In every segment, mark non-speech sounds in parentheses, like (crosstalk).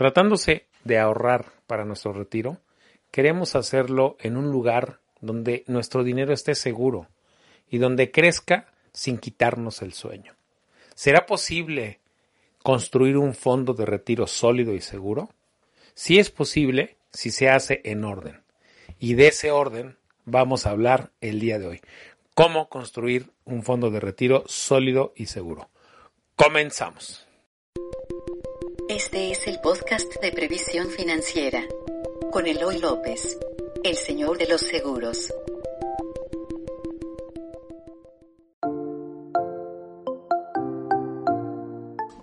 Tratándose de ahorrar para nuestro retiro, queremos hacerlo en un lugar donde nuestro dinero esté seguro y donde crezca sin quitarnos el sueño. ¿Será posible construir un fondo de retiro sólido y seguro? Sí es posible si se hace en orden. Y de ese orden vamos a hablar el día de hoy. Cómo construir un fondo de retiro sólido y seguro. Comenzamos. Este es el podcast de previsión financiera con Eloy López, el señor de los seguros.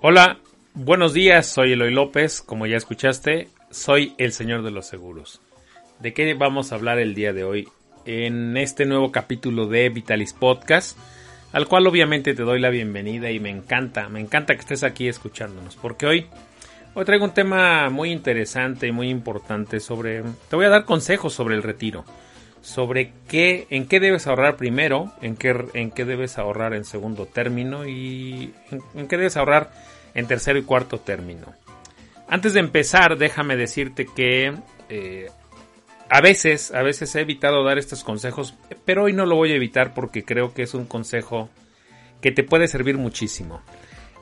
Hola, buenos días, soy Eloy López, como ya escuchaste, soy el señor de los seguros. ¿De qué vamos a hablar el día de hoy? En este nuevo capítulo de Vitalis Podcast al cual obviamente te doy la bienvenida y me encanta, me encanta que estés aquí escuchándonos, porque hoy Hoy traigo un tema muy interesante y muy importante sobre... Te voy a dar consejos sobre el retiro. Sobre qué, en qué debes ahorrar primero, en qué, en qué debes ahorrar en segundo término y en, qué debes ahorrar en tercero y cuarto término. Antes de empezar, déjame decirte que eh, a veces, a veces he evitado dar estos consejos, pero hoy no lo voy a evitar porque creo que es un consejo que te puede servir muchísimo.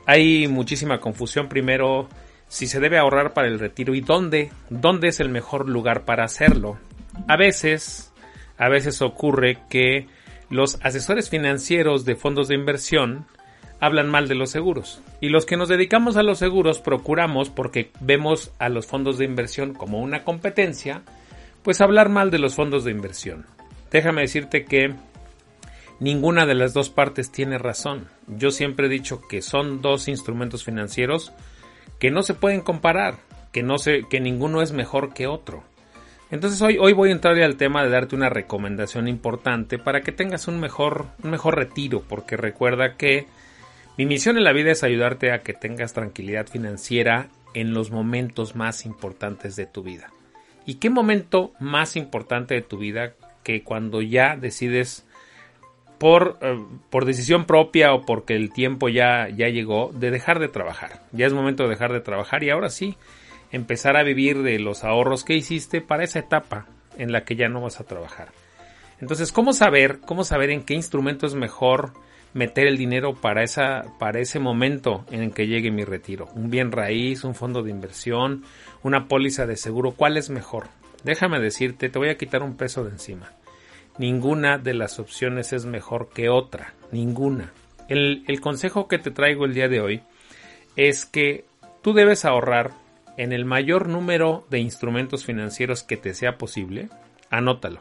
Hay muchísima confusión primero si se debe ahorrar para el retiro y dónde, dónde es el mejor lugar para hacerlo. A veces, a veces ocurre que los asesores financieros de fondos de inversión hablan mal de los seguros. Y los que nos dedicamos a los seguros procuramos, porque vemos a los fondos de inversión como una competencia, pues hablar mal de los fondos de inversión. Déjame decirte que ninguna de las dos partes tiene razón. Yo siempre he dicho que son dos instrumentos financieros que no se pueden comparar, que, no se, que ninguno es mejor que otro. Entonces hoy, hoy voy a entrar al tema de darte una recomendación importante para que tengas un mejor, un mejor retiro, porque recuerda que mi misión en la vida es ayudarte a que tengas tranquilidad financiera en los momentos más importantes de tu vida. ¿Y qué momento más importante de tu vida que cuando ya decides por, eh, por decisión propia o porque el tiempo ya, ya llegó de dejar de trabajar. Ya es momento de dejar de trabajar y ahora sí empezar a vivir de los ahorros que hiciste para esa etapa en la que ya no vas a trabajar. Entonces, ¿cómo saber, cómo saber en qué instrumento es mejor meter el dinero para esa, para ese momento en el que llegue mi retiro? Un bien raíz, un fondo de inversión, una póliza de seguro, ¿cuál es mejor? Déjame decirte, te voy a quitar un peso de encima. Ninguna de las opciones es mejor que otra, ninguna. El, consejo que te traigo el día de hoy es que tú debes ahorrar en el mayor número de instrumentos financieros que te sea posible. Anótalo.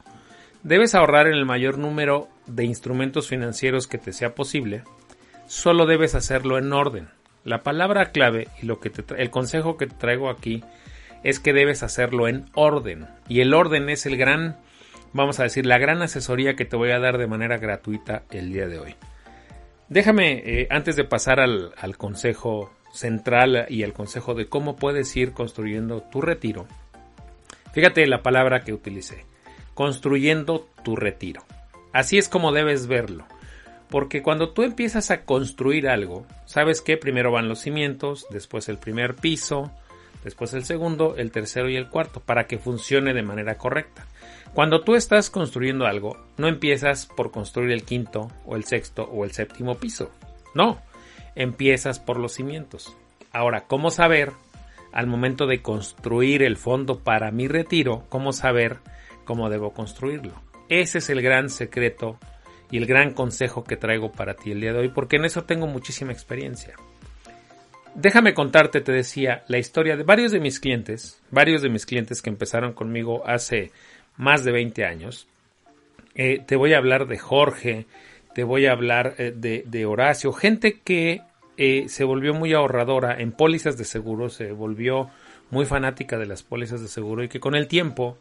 Debes ahorrar en el mayor número de instrumentos financieros que te sea posible. Solo debes hacerlo en orden. La palabra clave y lo que te el consejo que te traigo aquí es que debes hacerlo en orden. Y el orden es el gran vamos a decir, la gran asesoría que te voy a dar de manera gratuita el día de hoy. Déjame, eh, antes de pasar al, al consejo central y al consejo de cómo puedes ir construyendo tu retiro, fíjate la palabra que utilicé, construyendo tu retiro. Así es como debes verlo. Porque cuando tú empiezas a construir algo, sabes que primero van los cimientos, después el primer piso, después el segundo, el tercero y el cuarto, para que funcione de manera correcta. Cuando tú estás construyendo algo, no empiezas por construir el quinto o el sexto o el séptimo piso. No, empiezas por los cimientos. Ahora, ¿cómo saber al momento de construir el fondo para mi retiro, cómo saber cómo debo construirlo? Ese es el gran secreto y el gran consejo que traigo para ti el día de hoy, porque en eso tengo muchísima experiencia. Déjame contarte, te decía, la historia de varios de mis clientes, varios de mis clientes que empezaron conmigo hace más de 20 años. Eh, te voy a hablar de Jorge, te voy a hablar eh, de, Horacio, gente que eh, se volvió muy ahorradora en pólizas de seguro, se volvió muy fanática de las pólizas de seguro y que con el tiempo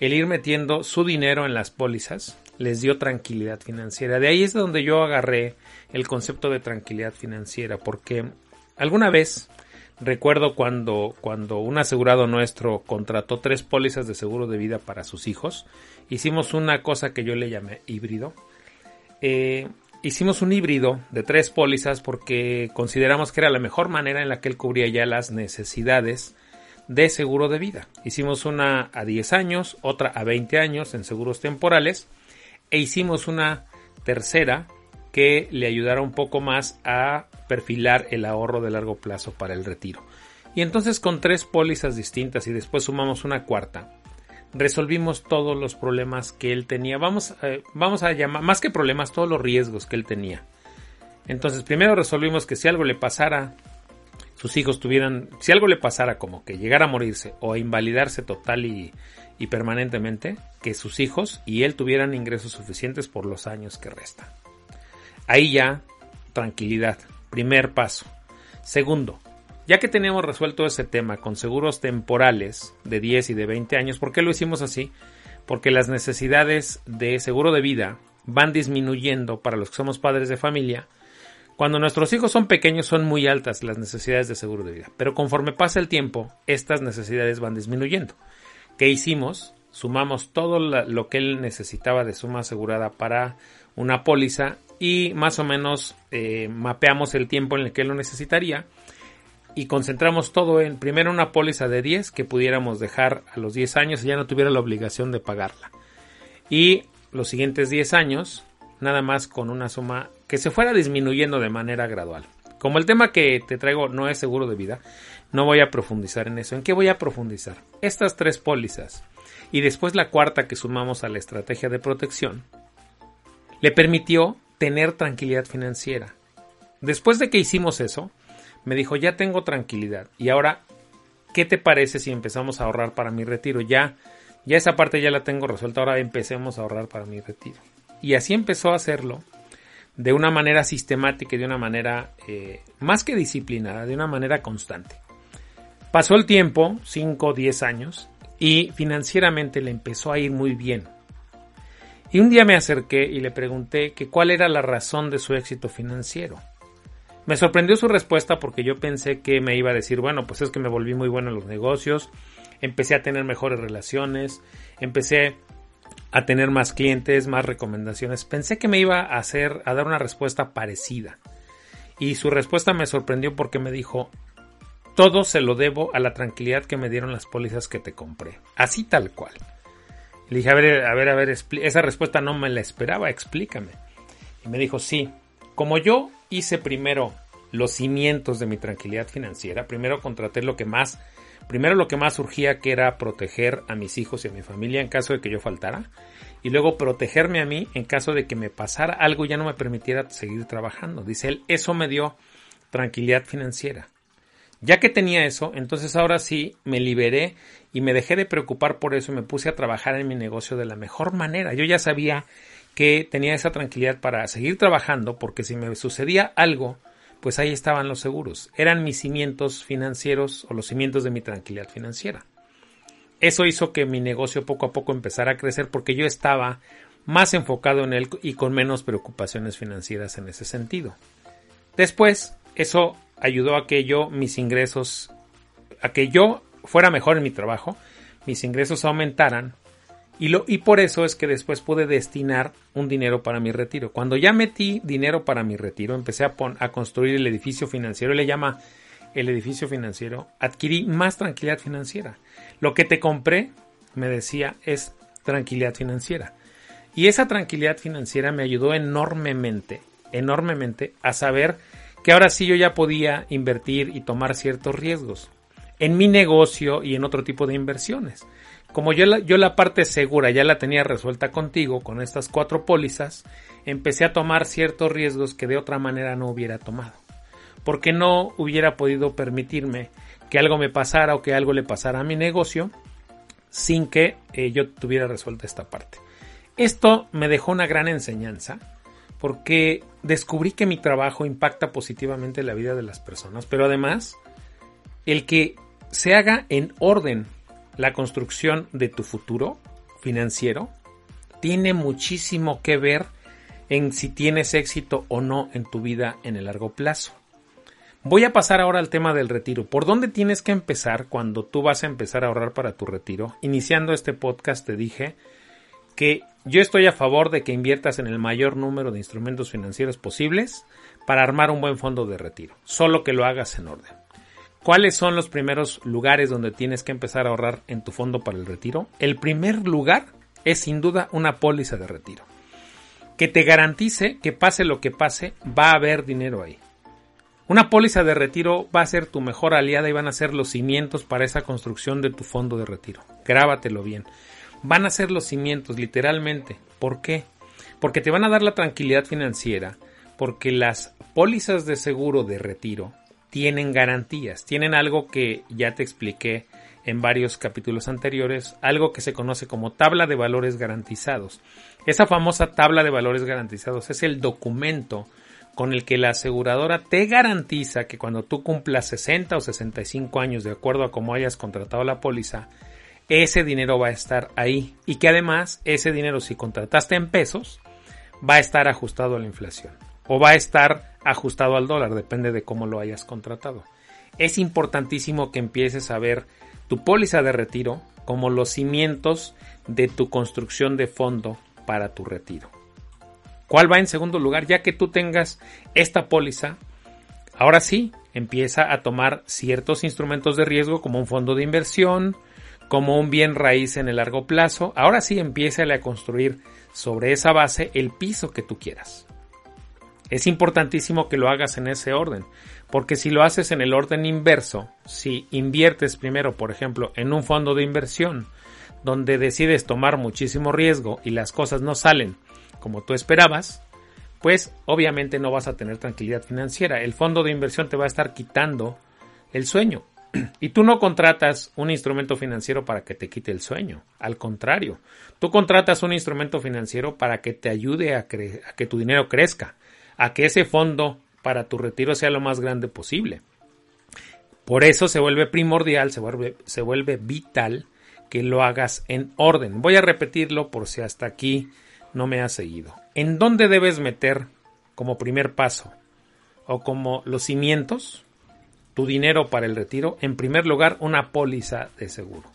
el ir metiendo su dinero en las pólizas les dio tranquilidad financiera. De ahí es donde yo agarré el concepto de tranquilidad financiera, porque alguna vez Recuerdo cuando, cuando un asegurado nuestro contrató tres pólizas de seguro de vida para sus hijos. Hicimos una cosa que yo le llamé híbrido. Eh, hicimos un híbrido de tres pólizas porque consideramos que era la mejor manera en la que él cubría ya las necesidades de seguro de vida. Hicimos una a 10 años, otra a 20 años en seguros temporales e hicimos una tercera que le ayudara un poco más a perfilar el ahorro de largo plazo para el retiro. Y entonces con tres pólizas distintas y después sumamos una cuarta, resolvimos todos los problemas que él tenía. Vamos, eh, vamos a llamar, más que problemas, todos los riesgos que él tenía. Entonces primero resolvimos que si algo le pasara, sus hijos tuvieran, si algo le pasara como que llegara a morirse o a invalidarse total y, y permanentemente, que sus hijos y él tuvieran ingresos suficientes por los años que restan. Ahí ya, tranquilidad, primer paso. Segundo, ya que tenemos resuelto ese tema con seguros temporales de 10 y de 20 años, ¿por qué lo hicimos así? Porque las necesidades de seguro de vida van disminuyendo para los que somos padres de familia. Cuando nuestros hijos son pequeños son muy altas las necesidades de seguro de vida, pero conforme pasa el tiempo, estas necesidades van disminuyendo. ¿Qué hicimos? Sumamos todo lo que él necesitaba de suma asegurada para una póliza y más o menos eh, mapeamos el tiempo en el que lo necesitaría y concentramos todo en primero una póliza de 10 que pudiéramos dejar a los 10 años y ya no tuviera la obligación de pagarla. Y los siguientes 10 años, nada más con una suma que se fuera disminuyendo de manera gradual. Como el tema que te traigo no es seguro de vida, no voy a profundizar en eso. ¿En qué voy a profundizar? Estas tres pólizas y después la cuarta que sumamos a la estrategia de protección, le permitió tener tranquilidad financiera. Después de que hicimos eso, me dijo, ya tengo tranquilidad. Y ahora, ¿qué te parece si empezamos a ahorrar para mi retiro? Ya, ya esa parte ya la tengo resuelta, ahora empecemos a ahorrar para mi retiro. Y así empezó a hacerlo de una manera sistemática y de una manera eh, más que disciplinada, de una manera constante. Pasó el tiempo, 5 o 10 años, y financieramente le empezó a ir muy bien. Y un día me acerqué y le pregunté que cuál era la razón de su éxito financiero. Me sorprendió su respuesta porque yo pensé que me iba a decir, bueno, pues es que me volví muy bueno en los negocios, empecé a tener mejores relaciones, empecé a tener más clientes, más recomendaciones. Pensé que me iba a hacer, a dar una respuesta parecida. Y su respuesta me sorprendió porque me dijo, todo se lo debo a la tranquilidad que me dieron las pólizas que te compré. Así tal cual. Le dije, a ver, a ver, a ver, esa respuesta no me la esperaba, explícame. Y me dijo, sí, como yo hice primero los cimientos de mi tranquilidad financiera, primero contraté lo que más, primero lo que más surgía que era proteger a mis hijos y a mi familia en caso de que yo faltara, y luego protegerme a mí en caso de que me pasara algo y ya no me permitiera seguir trabajando. Dice él, eso me dio tranquilidad financiera. Ya que tenía eso, entonces ahora sí me liberé y me dejé de preocupar por eso y me puse a trabajar en mi negocio de la mejor manera. Yo ya sabía que tenía esa tranquilidad para seguir trabajando porque si me sucedía algo, pues ahí estaban los seguros. Eran mis cimientos financieros o los cimientos de mi tranquilidad financiera. Eso hizo que mi negocio poco a poco empezara a crecer porque yo estaba más enfocado en él y con menos preocupaciones financieras en ese sentido. Después, eso ayudó a que yo, mis ingresos, a que yo fuera mejor en mi trabajo, mis ingresos aumentaran y, lo, y por eso es que después pude destinar un dinero para mi retiro. Cuando ya metí dinero para mi retiro, empecé a, a construir el edificio financiero, le llama el edificio financiero, adquirí más tranquilidad financiera. Lo que te compré, me decía, es tranquilidad financiera. Y esa tranquilidad financiera me ayudó enormemente, enormemente a saber que ahora sí yo ya podía invertir y tomar ciertos riesgos en mi negocio y en otro tipo de inversiones. Como yo la, yo la parte segura ya la tenía resuelta contigo con estas cuatro pólizas, empecé a tomar ciertos riesgos que de otra manera no hubiera tomado. Porque no hubiera podido permitirme que algo me pasara o que algo le pasara a mi negocio sin que eh, yo tuviera resuelta esta parte. Esto me dejó una gran enseñanza porque descubrí que mi trabajo impacta positivamente la vida de las personas, pero además el que se haga en orden la construcción de tu futuro financiero tiene muchísimo que ver en si tienes éxito o no en tu vida en el largo plazo. Voy a pasar ahora al tema del retiro. ¿Por dónde tienes que empezar cuando tú vas a empezar a ahorrar para tu retiro? Iniciando este podcast te dije que yo estoy a favor de que inviertas en el mayor número de instrumentos financieros posibles para armar un buen fondo de retiro, solo que lo hagas en orden. ¿Cuáles son los primeros lugares donde tienes que empezar a ahorrar en tu fondo para el retiro? El primer lugar es sin duda una póliza de retiro. Que te garantice que pase lo que pase, va a haber dinero ahí. Una póliza de retiro va a ser tu mejor aliada y van a ser los cimientos para esa construcción de tu fondo de retiro. Grábatelo bien. Van a ser los cimientos, literalmente. ¿Por qué? Porque te van a dar la tranquilidad financiera, porque las pólizas de seguro de retiro tienen garantías, tienen algo que ya te expliqué en varios capítulos anteriores, algo que se conoce como tabla de valores garantizados. Esa famosa tabla de valores garantizados es el documento con el que la aseguradora te garantiza que cuando tú cumplas 60 o 65 años de acuerdo a cómo hayas contratado la póliza, ese dinero va a estar ahí y que además ese dinero si contrataste en pesos va a estar ajustado a la inflación o va a estar ajustado al dólar, depende de cómo lo hayas contratado. Es importantísimo que empieces a ver tu póliza de retiro como los cimientos de tu construcción de fondo para tu retiro. ¿Cuál va en segundo lugar? Ya que tú tengas esta póliza, ahora sí, empieza a tomar ciertos instrumentos de riesgo como un fondo de inversión, como un bien raíz en el largo plazo. Ahora sí, empieza a construir sobre esa base el piso que tú quieras. Es importantísimo que lo hagas en ese orden, porque si lo haces en el orden inverso, si inviertes primero, por ejemplo, en un fondo de inversión, donde decides tomar muchísimo riesgo y las cosas no salen como tú esperabas, pues obviamente no vas a tener tranquilidad financiera. El fondo de inversión te va a estar quitando el sueño. (clears throat) Y tú no contratas un instrumento financiero para que te quite el sueño. Al contrario, tú contratas un instrumento financiero para que te ayude a, a que tu dinero crezca, a que ese fondo para tu retiro sea lo más grande posible. Por eso se vuelve primordial, se vuelve, se vuelve vital que lo hagas en orden. Voy a repetirlo por si hasta aquí no me has seguido. ¿En dónde debes meter como primer paso o como los cimientos tu dinero para el retiro? En primer lugar, una póliza de seguro.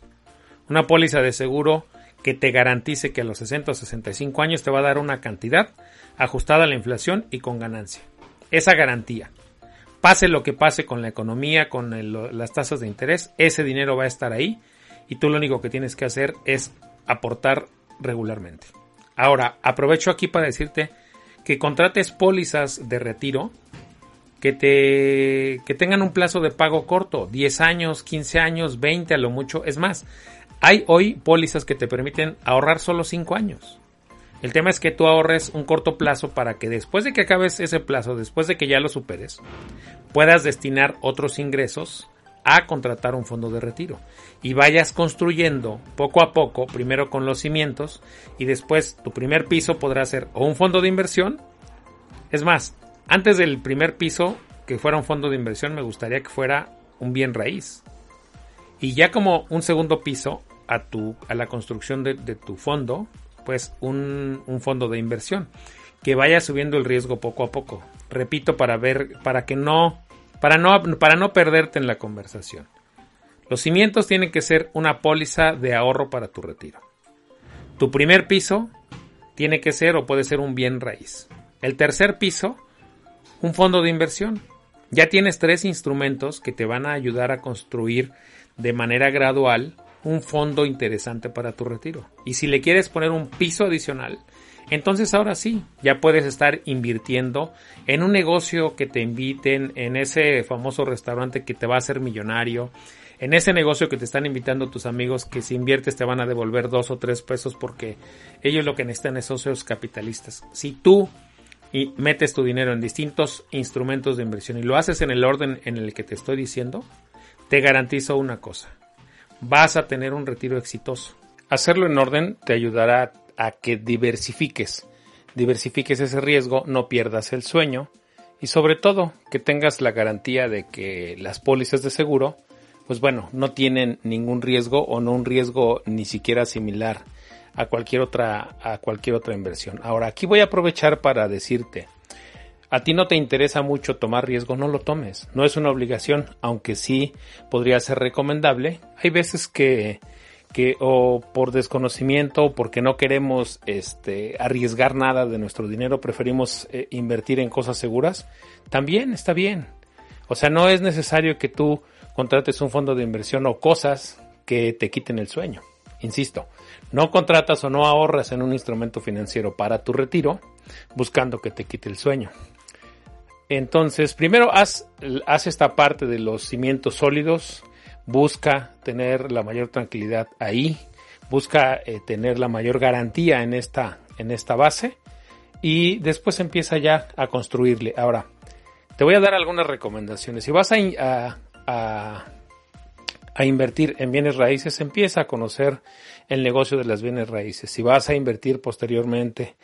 Una póliza de seguro que te garantice que a los 60 o 65 años te va a dar una cantidad ajustada a la inflación y con ganancia. Esa garantía. Pase lo que pase con la economía, con las tasas de interés, ese dinero va a estar ahí y tú lo único que tienes que hacer es aportar regularmente. Ahora, aprovecho aquí para decirte que contrates pólizas de retiro que te que tengan un plazo de pago corto, 10 años, 15 años, 20 a lo mucho, es más, hay hoy pólizas que te permiten ahorrar solo 5 años. El tema es que tú ahorres un corto plazo para que después de que acabes ese plazo, después de que ya lo superes, puedas destinar otros ingresos a contratar un fondo de retiro y vayas construyendo poco a poco, primero con los cimientos y después tu primer piso podrá ser o un fondo de inversión. Es más, antes del primer piso que fuera un fondo de inversión me gustaría que fuera un bien raíz. Y ya como un segundo piso a, tu, a la construcción de, tu fondo, pues un, un, fondo de inversión que vaya subiendo el riesgo poco a poco. Repito, para ver, para que no, para no, para no perderte en la conversación. Los cimientos tienen que ser una póliza de ahorro para tu retiro. Tu primer piso tiene que ser o puede ser un bien raíz. El tercer piso, un fondo de inversión. Ya tienes tres instrumentos que te van a ayudar a construir de manera gradual un fondo interesante para tu retiro. Y si le quieres poner un piso adicional, entonces ahora sí, ya puedes estar invirtiendo en un negocio que te inviten, en ese famoso restaurante que te va a hacer millonario, en ese negocio que te están invitando tus amigos que si inviertes te van a devolver dos o tres pesos porque ellos lo que necesitan es socios capitalistas. Si tú metes tu dinero en distintos instrumentos de inversión y lo haces en el orden en el que te estoy diciendo, te garantizo una cosa, vas a tener un retiro exitoso. Hacerlo en orden te ayudará a que diversifiques, diversifiques ese riesgo, no pierdas el sueño y sobre todo que tengas la garantía de que las pólizas de seguro, pues bueno, no tienen ningún riesgo o no un riesgo ni siquiera similar a cualquier otra a cualquier otra inversión. Ahora, aquí voy a aprovechar para decirte a ti no te interesa mucho tomar riesgo, no lo tomes. No es una obligación, aunque sí podría ser recomendable. Hay veces que, que o por desconocimiento o porque no queremos este, arriesgar nada de nuestro dinero, preferimos eh, invertir en cosas seguras. También está bien. O sea, no es necesario que tú contrates un fondo de inversión o cosas que te quiten el sueño. Insisto, no contratas o no ahorras en un instrumento financiero para tu retiro buscando que te quite el sueño. Entonces, primero haz, haz esta parte de los cimientos sólidos, busca tener la mayor tranquilidad ahí, busca eh, tener la mayor garantía en esta, en esta base y después empieza ya a construirle. Ahora, te voy a dar algunas recomendaciones. Si vas a, a, a invertir en bienes raíces, empieza a conocer el negocio de las bienes raíces. Si vas a invertir posteriormente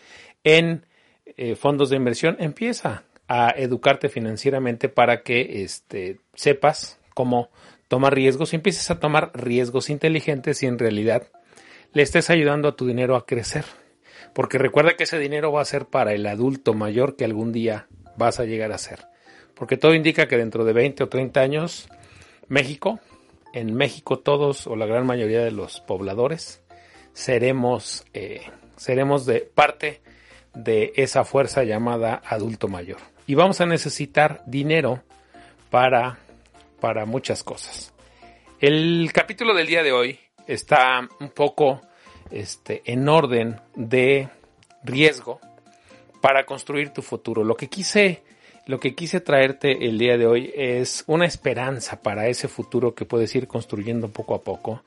en eh, fondos de inversión, empieza a educarte financieramente para que este, sepas cómo tomar riesgos y empieces a tomar riesgos inteligentes y en realidad le estés ayudando a tu dinero a crecer. Porque recuerda que ese dinero va a ser para el adulto mayor que algún día vas a llegar a ser. Porque todo indica que dentro de 20 o 30 años, México, en México todos o la gran mayoría de los pobladores, seremos, eh, seremos de parte de esa fuerza llamada adulto mayor. Y vamos a necesitar dinero para, para muchas cosas. El capítulo del día de hoy está un poco este, en orden de riesgo para construir tu futuro. Lo que quise, lo que quise traerte el día de hoy es una esperanza para ese futuro que puedes ir construyendo poco a poco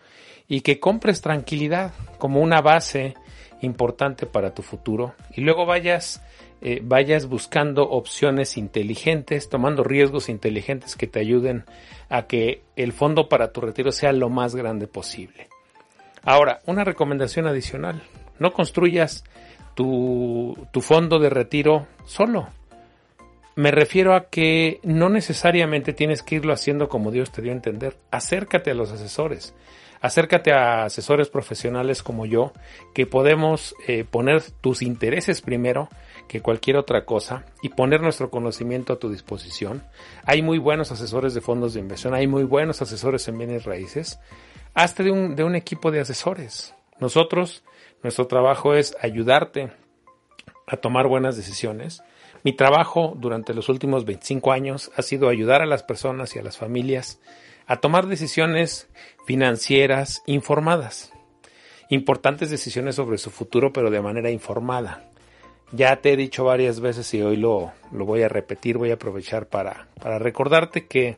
y que compres tranquilidad como una base importante para tu futuro y luego vayas eh, vayas buscando opciones inteligentes, tomando riesgos inteligentes que te ayuden a que el fondo para tu retiro sea lo más grande posible. Ahora, una recomendación adicional, no construyas tu, tu fondo de retiro solo. Me refiero a que no necesariamente tienes que irlo haciendo como Dios te dio a entender. Acércate a los asesores acércate a asesores profesionales como yo, que podemos eh, poner tus intereses primero que cualquier otra cosa y poner nuestro conocimiento a tu disposición. Hay muy buenos asesores de fondos de inversión, hay muy buenos asesores en bienes raíces. Hazte de un, de un equipo de asesores. Nosotros, nuestro trabajo es ayudarte a tomar buenas decisiones. Mi trabajo durante los últimos 25 años ha sido ayudar a las personas y a las familias a tomar decisiones financieras informadas. Importantes decisiones sobre su futuro, pero de manera informada. Ya te he dicho varias veces y hoy lo, lo voy a repetir, voy a aprovechar para, para recordarte que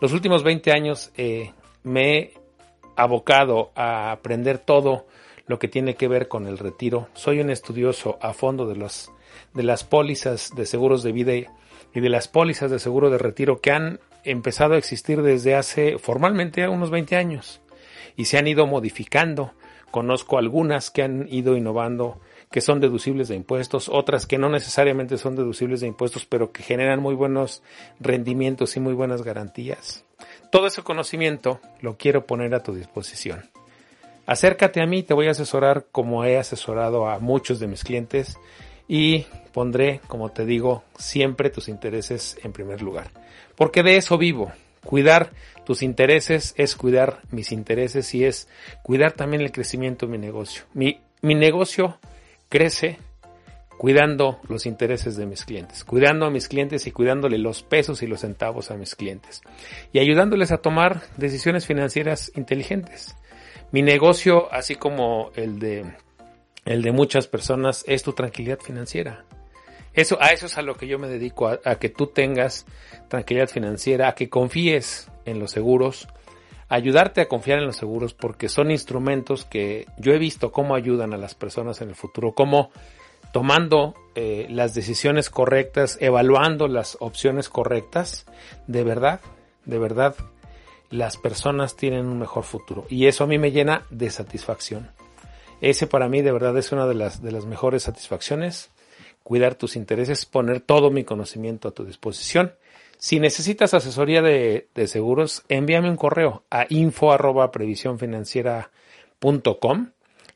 los últimos 20 años eh, me he abocado a aprender todo lo que tiene que ver con el retiro. Soy un estudioso a fondo de, los, de las pólizas de seguros de vida y de las pólizas de seguro de retiro que han empezado a existir desde hace formalmente unos 20 años y se han ido modificando. Conozco algunas que han ido innovando que son deducibles de impuestos, otras que no necesariamente son deducibles de impuestos, pero que generan muy buenos rendimientos y muy buenas garantías. Todo ese conocimiento lo quiero poner a tu disposición. Acércate a mí, te voy a asesorar como he asesorado a muchos de mis clientes y pondré, como te digo, siempre tus intereses en primer lugar porque de eso vivo. Cuidar tus intereses es cuidar mis intereses y es cuidar también el crecimiento de mi negocio. Mi, mi negocio crece cuidando los intereses de mis clientes, cuidando a mis clientes y cuidándole los pesos y los centavos a mis clientes y ayudándoles a tomar decisiones financieras inteligentes. Mi negocio, así como el de el de muchas personas, es tu tranquilidad financiera. Eso, a eso es a lo que yo me dedico, a, que tú tengas tranquilidad financiera, a que confíes en los seguros, ayudarte a confiar en los seguros porque son instrumentos que yo he visto cómo ayudan a las personas en el futuro, cómo tomando eh, las decisiones correctas, evaluando las opciones correctas, de verdad, de verdad, las personas tienen un mejor futuro. Y eso a mí me llena de satisfacción. Ese para mí de verdad es una de las, de las mejores satisfacciones cuidar tus intereses, poner todo mi conocimiento a tu disposición. Si necesitas asesoría de, seguros, envíame un correo a info arroba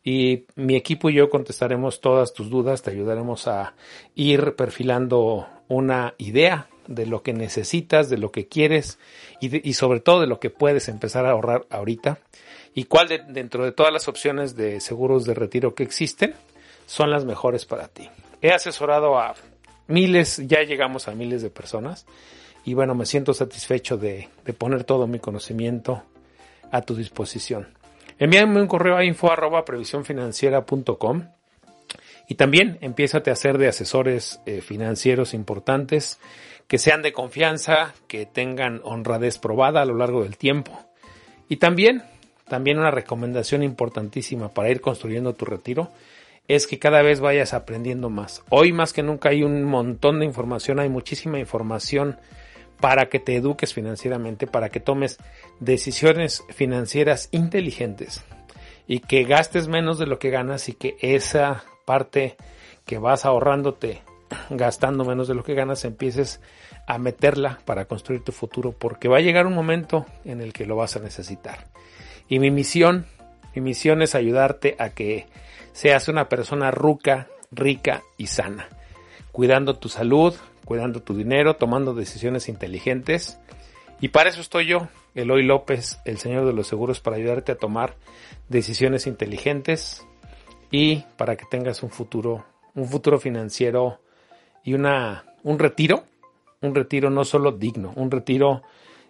y mi equipo y yo contestaremos todas tus dudas, te ayudaremos a ir perfilando una idea de lo que necesitas, de lo que quieres y, sobre todo de lo que puedes empezar a ahorrar ahorita y cuál dentro de todas las opciones de seguros de retiro que existen son las mejores para ti. He asesorado a miles, ya llegamos a miles de personas y bueno, me siento satisfecho de, de poner todo mi conocimiento a tu disposición. Envíame un correo a info arroba y también empiézate a hacer de asesores eh, financieros importantes que sean de confianza, que tengan honradez probada a lo largo del tiempo. Y también, también una recomendación importantísima para ir construyendo tu retiro es que cada vez vayas aprendiendo más. Hoy más que nunca hay un montón de información, hay muchísima información para que te eduques financieramente, para que tomes decisiones financieras inteligentes y que gastes menos de lo que ganas y que esa parte que vas ahorrándote, gastando menos de lo que ganas, empieces a meterla para construir tu futuro, porque va a llegar un momento en el que lo vas a necesitar. Y mi misión, mi misión es ayudarte a que seas una persona ruca, rica y sana, cuidando tu salud, cuidando tu dinero, tomando decisiones inteligentes. Y para eso estoy yo, Eloy López, el señor de los seguros, para ayudarte a tomar decisiones inteligentes y para que tengas un futuro, un futuro financiero y una, un retiro, un retiro no solo digno, un retiro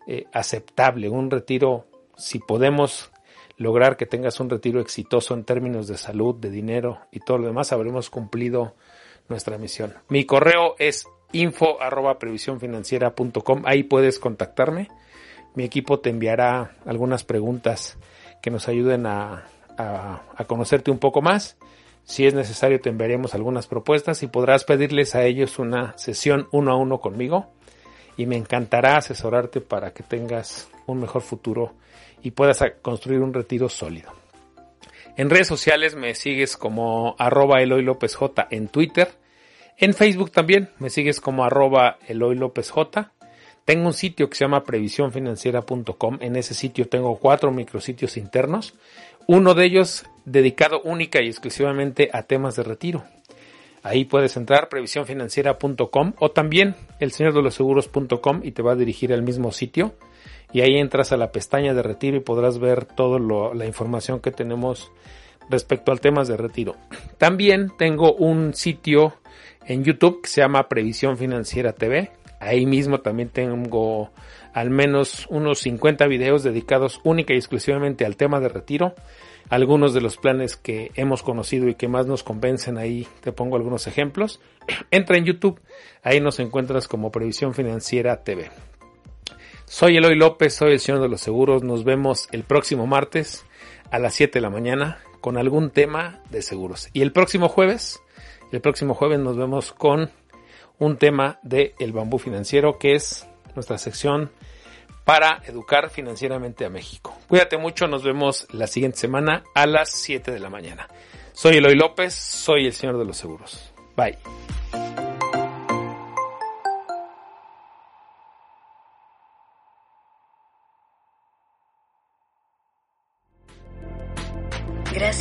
eh, aceptable, un retiro, si podemos lograr que tengas un retiro exitoso en términos de salud, de dinero y todo lo demás, habremos cumplido nuestra misión. Mi correo es info arroba. Ahí puedes contactarme. Mi equipo te enviará algunas preguntas que nos ayuden a, a, conocerte un poco más. Si es necesario te enviaremos algunas propuestas y podrás pedirles a ellos una sesión uno a uno conmigo y me encantará asesorarte para que tengas un mejor futuro y puedas construir un retiro sólido. En redes sociales me sigues como arroba Eloy López J en Twitter en Facebook también me sigues como arroba Eloy López J. Tengo un sitio que se llama previsiónfinanciera.com. En ese sitio tengo cuatro micrositios internos. Uno de ellos dedicado única y exclusivamente a temas de retiro. Ahí puedes entrar previsiónfinanciera.com o también el los seguros.com y te va a dirigir al mismo sitio. Y ahí entras a la pestaña de retiro y podrás ver toda la información que tenemos respecto al temas de retiro. También tengo un sitio en YouTube que se llama Previsión Financiera TV. Ahí mismo también tengo al menos unos 50 videos dedicados única y exclusivamente al tema de retiro. Algunos de los planes que hemos conocido y que más nos convencen ahí, te pongo algunos ejemplos. (clears throat) Entra en YouTube, ahí nos encuentras como Previsión Financiera TV. Soy Eloy López, soy el señor de los seguros. Nos vemos el próximo martes a las 7 de la mañana con algún tema de seguros. Y el próximo jueves el próximo jueves nos vemos con un tema de el bambú financiero que es nuestra sección para educar financieramente a México. Cuídate mucho, nos vemos la siguiente semana a las 7 de la mañana. Soy Eloy López, soy el señor de los seguros. Bye.